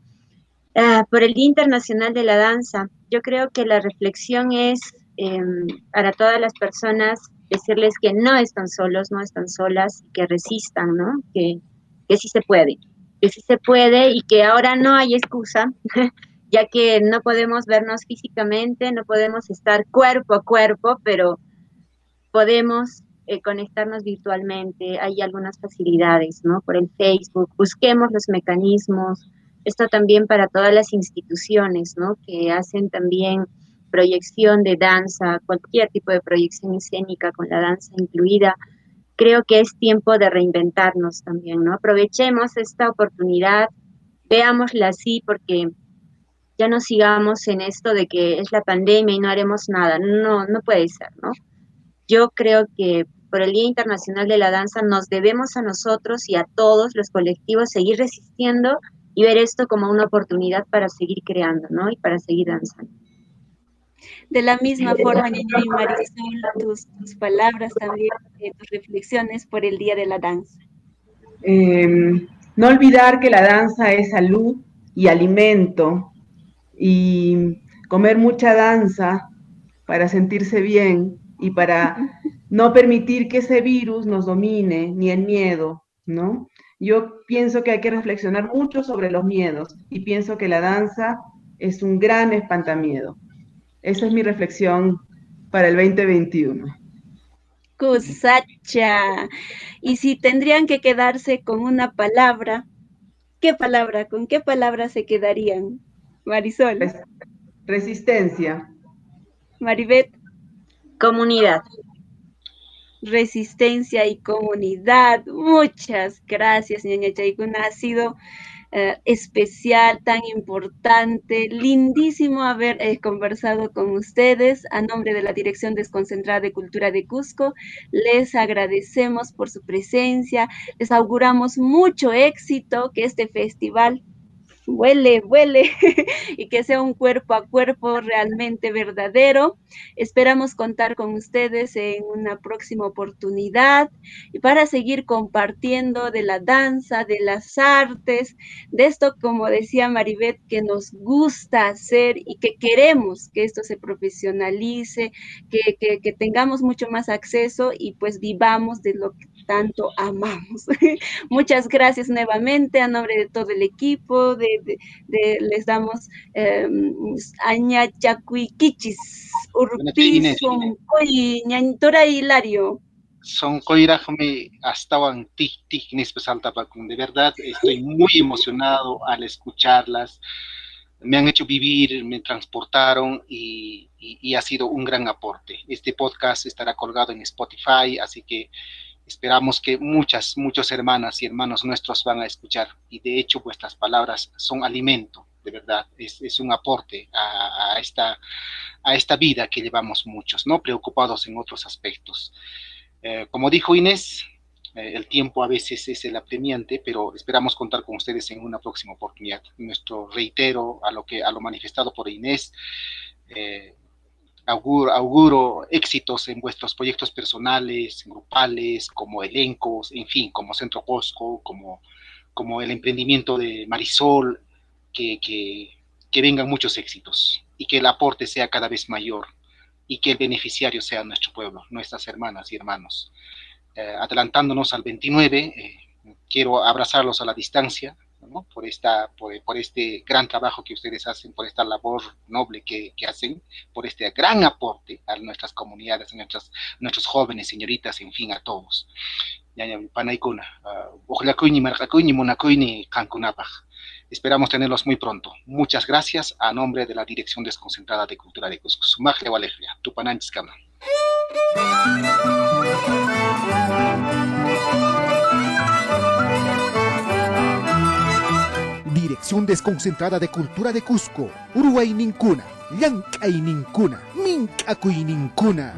Ah, por el Día Internacional de la Danza, yo creo que la reflexión es em, para todas las personas decirles que no están solos, no están solas, que resistan, ¿no? Que, que sí se puede, que sí se puede y que ahora no hay excusa, ya que no podemos vernos físicamente, no podemos estar cuerpo a cuerpo, pero podemos eh, conectarnos virtualmente, hay algunas facilidades, ¿no? Por el Facebook, busquemos los mecanismos, esto también para todas las instituciones, ¿no? Que hacen también proyección de danza, cualquier tipo de proyección escénica con la danza incluida. Creo que es tiempo de reinventarnos también, ¿no? Aprovechemos esta oportunidad, veámosla así, porque ya no sigamos en esto de que es la pandemia y no haremos nada. No, no puede ser, ¿no? Yo creo que por el Día Internacional de la Danza nos debemos a nosotros y a todos los colectivos seguir resistiendo y ver esto como una oportunidad para seguir creando, ¿no? Y para seguir danzando. De la misma forma, Ñaña y Marisol, tus, palabras también, eh, tus reflexiones por el Día de la Danza. Em, no olvidar que la danza es salud y alimento y comer mucha danza para sentirse bien y para no permitir que ese virus nos domine ni el miedo, ¿no? Yo pienso que hay que reflexionar mucho sobre los miedos y pienso que la danza es un gran espantamiedo. Esa es mi reflexión para el 2021. Cusacha. Y si tendrían que quedarse con una palabra, ¿qué palabra? ¿Con qué palabra se quedarían? Marisol. Resistencia. Maribet. Comunidad resistencia y comunidad. Muchas gracias, ñaña Chaikuna. Ha sido eh, especial, tan importante, lindísimo haber eh, conversado con ustedes. A nombre de la Dirección Desconcentrada de Cultura de Cusco, les agradecemos por su presencia, les auguramos mucho éxito, que este festival huele, huele y que sea un cuerpo a cuerpo realmente verdadero. Esperamos contar con ustedes en una próxima oportunidad y para seguir compartiendo de la danza, de las artes, de esto, como decía Maribet, que nos gusta hacer y que queremos que esto se profesionalice, que, que tengamos mucho más acceso y pues vivamos de lo que tanto amamos. Muchas gracias nuevamente a nombre de todo el equipo, de, les damos eh, Aña Chacuiquichis, Urpi, Soncoy, Ñantora Hilario. Soncoirajme hasta tic tic de verdad estoy muy emocionado al escucharlas me han hecho vivir, me transportaron y, ha sido un gran aporte. Este podcast estará colgado en Spotify, así que Esperamos que muchas, muchas hermanas y hermanos nuestros van a escuchar y de hecho vuestras palabras son alimento, de verdad, es, un aporte a, esta, a esta vida que llevamos muchos, ¿no? Preocupados en otros aspectos. Eh, como dijo Inés, eh, el tiempo a veces es el apremiante, pero esperamos contar con ustedes en una próxima oportunidad. Nuestro reitero a lo que a lo manifestado por Inés, eh, auguro, éxitos en vuestros proyectos personales, grupales, como elencos, en fin, como Centro Cosco, como, como el emprendimiento de Marisol, que, que, vengan muchos éxitos y que el aporte sea cada vez mayor y que el beneficiario sea nuestro pueblo, nuestras hermanas y hermanos. Eh, adelantándonos al 29, eh, quiero abrazarlos a la distancia, por, esta, por, este gran trabajo que ustedes hacen, por esta labor noble que, hacen, por este gran aporte a nuestras comunidades, a nuestras, nuestros jóvenes, señoritas, en fin, a todos. Ah, Esperamos tenerlos muy pronto. Muchas gracias a nombre de la Dirección Desconcentrada de Cultura de Cusco. Sumajle Alegría, Tupananchis Dirección Desconcentrada de Cultura de Cusco, Uruguay Nincuna, Llancay Nincuna, Mincacuy Nincuna.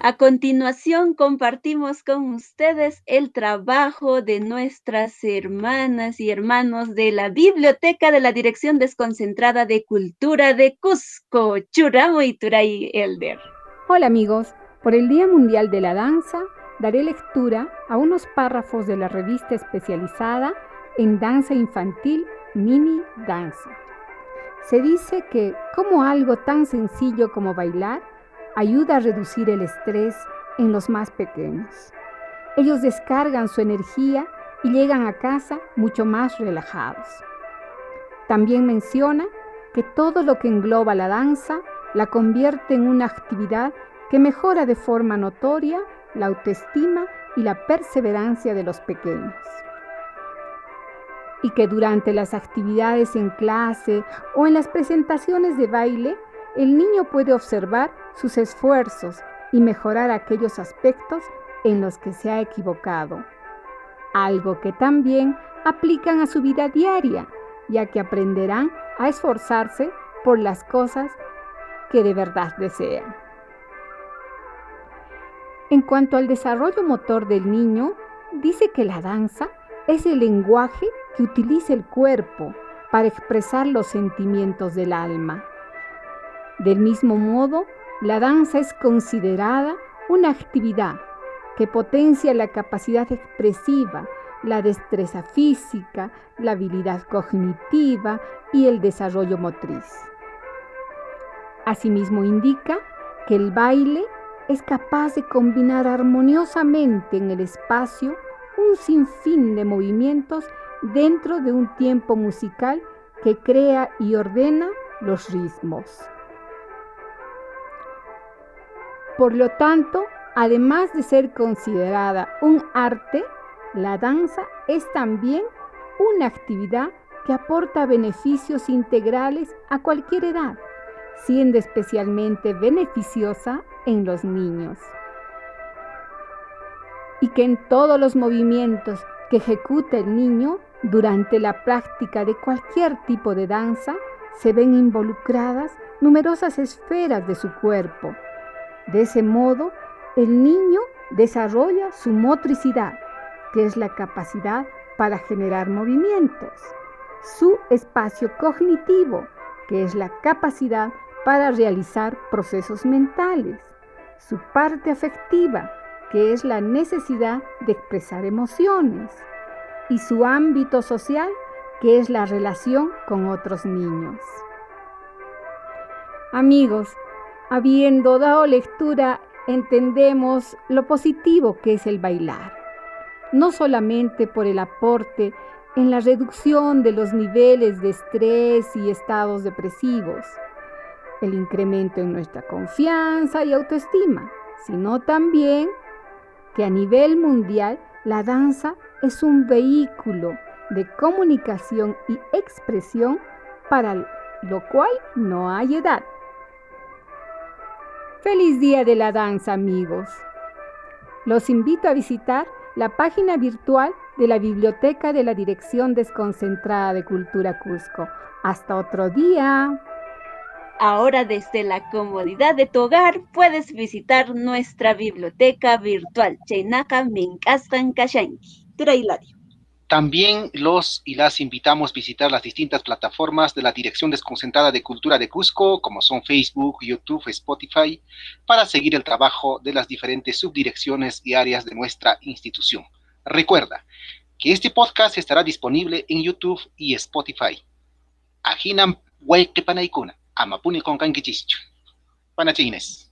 A continuación compartimos con ustedes el trabajo de nuestras hermanas y hermanos de la Biblioteca de la Dirección Desconcentrada de Cultura de Cusco, Churamo y Turay Elder. Hola amigos, por el Día Mundial de la Danza daré lectura a unos párrafos de la revista especializada en danza infantil Mini Danza. Se dice que como algo tan sencillo como bailar ayuda a reducir el estrés en los más pequeños. Ellos descargan su energía y llegan a casa mucho más relajados. También menciona que todo lo que engloba la danza la convierte en una actividad que mejora de forma notoria la autoestima y la perseverancia de los pequeños. Y que durante las actividades en clase o en las presentaciones de baile, el niño puede observar sus esfuerzos y mejorar aquellos aspectos en los que se ha equivocado. Algo que también aplican a su vida diaria, ya que aprenderán a esforzarse por las cosas que de verdad desean. En cuanto al desarrollo motor del niño, dice que la danza es el lenguaje que utiliza el cuerpo para expresar los sentimientos del alma. Del mismo modo, la danza es considerada una actividad que potencia la capacidad expresiva, la destreza física, la habilidad cognitiva y el desarrollo motriz. Asimismo indica que el baile es capaz de combinar armoniosamente en el espacio un sinfín de movimientos dentro de un tiempo musical que crea y ordena los ritmos. Por lo tanto, además de ser considerada un arte, la danza es también una actividad que aporta beneficios integrales a cualquier edad, siendo especialmente beneficiosa en los niños. Y que en todos los movimientos que ejecuta el niño durante la práctica de cualquier tipo de danza se ven involucradas numerosas esferas de su cuerpo, de ese modo, el niño desarrolla su motricidad, que es la capacidad para generar movimientos, su espacio cognitivo, que es la capacidad para realizar procesos mentales, su parte afectiva, que es la necesidad de expresar emociones, y su ámbito social, que es la relación con otros niños. Amigos, Habiendo dado lectura, entendemos lo positivo que es el bailar, no solamente por el aporte en la reducción de los niveles de estrés y estados depresivos, el incremento en nuestra confianza y autoestima, sino también que a nivel mundial la danza es un vehículo de comunicación y expresión para lo cual no hay edad. Feliz Día de la Danza, amigos. Los invito a visitar la página virtual de la Biblioteca de la Dirección Desconcentrada de Cultura Cusco. Hasta otro día. Ahora desde la comodidad de tu hogar puedes visitar nuestra biblioteca virtual. Chenaka Minkastan Kashanki. También los y las invitamos a visitar las distintas plataformas de la Dirección Desconcentrada de Cultura de Cusco, como son Facebook, YouTube, Spotify, para seguir el trabajo de las diferentes subdirecciones y áreas de nuestra institución. Recuerda que este podcast estará disponible en YouTube y Spotify. Ajinam Panaikuna, Amapuni con Kankichichu. Panachines.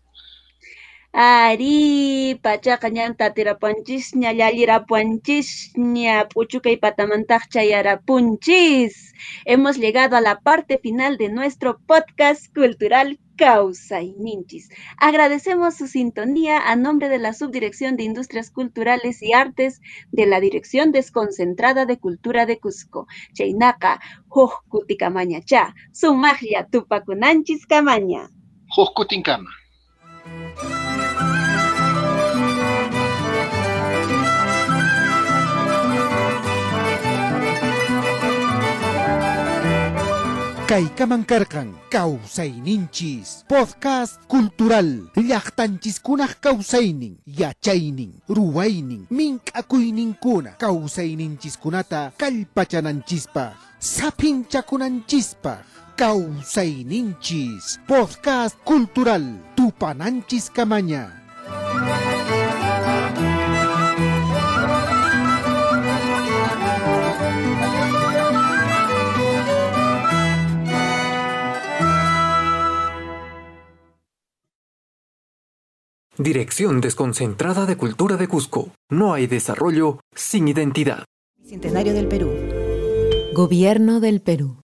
Ari, pachaqa ñanta tirapanchisña, llallirapuanchisña, puchucay patamantaq chayarapunchis. Hemos llegado a la parte final de nuestro podcast cultural Causa y Ninchis. Agradecemos su sintonía a nombre de la Subdirección de Industrias Culturales y Artes de la Dirección Desconcentrada de Cultura de Cusco. Chaynaka, Jojkutikamañacha, Sumaglia Tupakunanchis Camaña. Jojkutinkama. Kaykaman karkan ninchis podcast cultural llaqtanchiskunaq kawsaynin yachaynin ruwaynin mink'akuyninkuna kawsayninchis kunata kallpachananchispaq sapinchakunanchispaq Ninchis, podcast cultural, Tupananchis Camaña. Dirección desconcentrada de Cultura de Cusco. No hay desarrollo sin identidad. Centenario del Perú. Gobierno del Perú.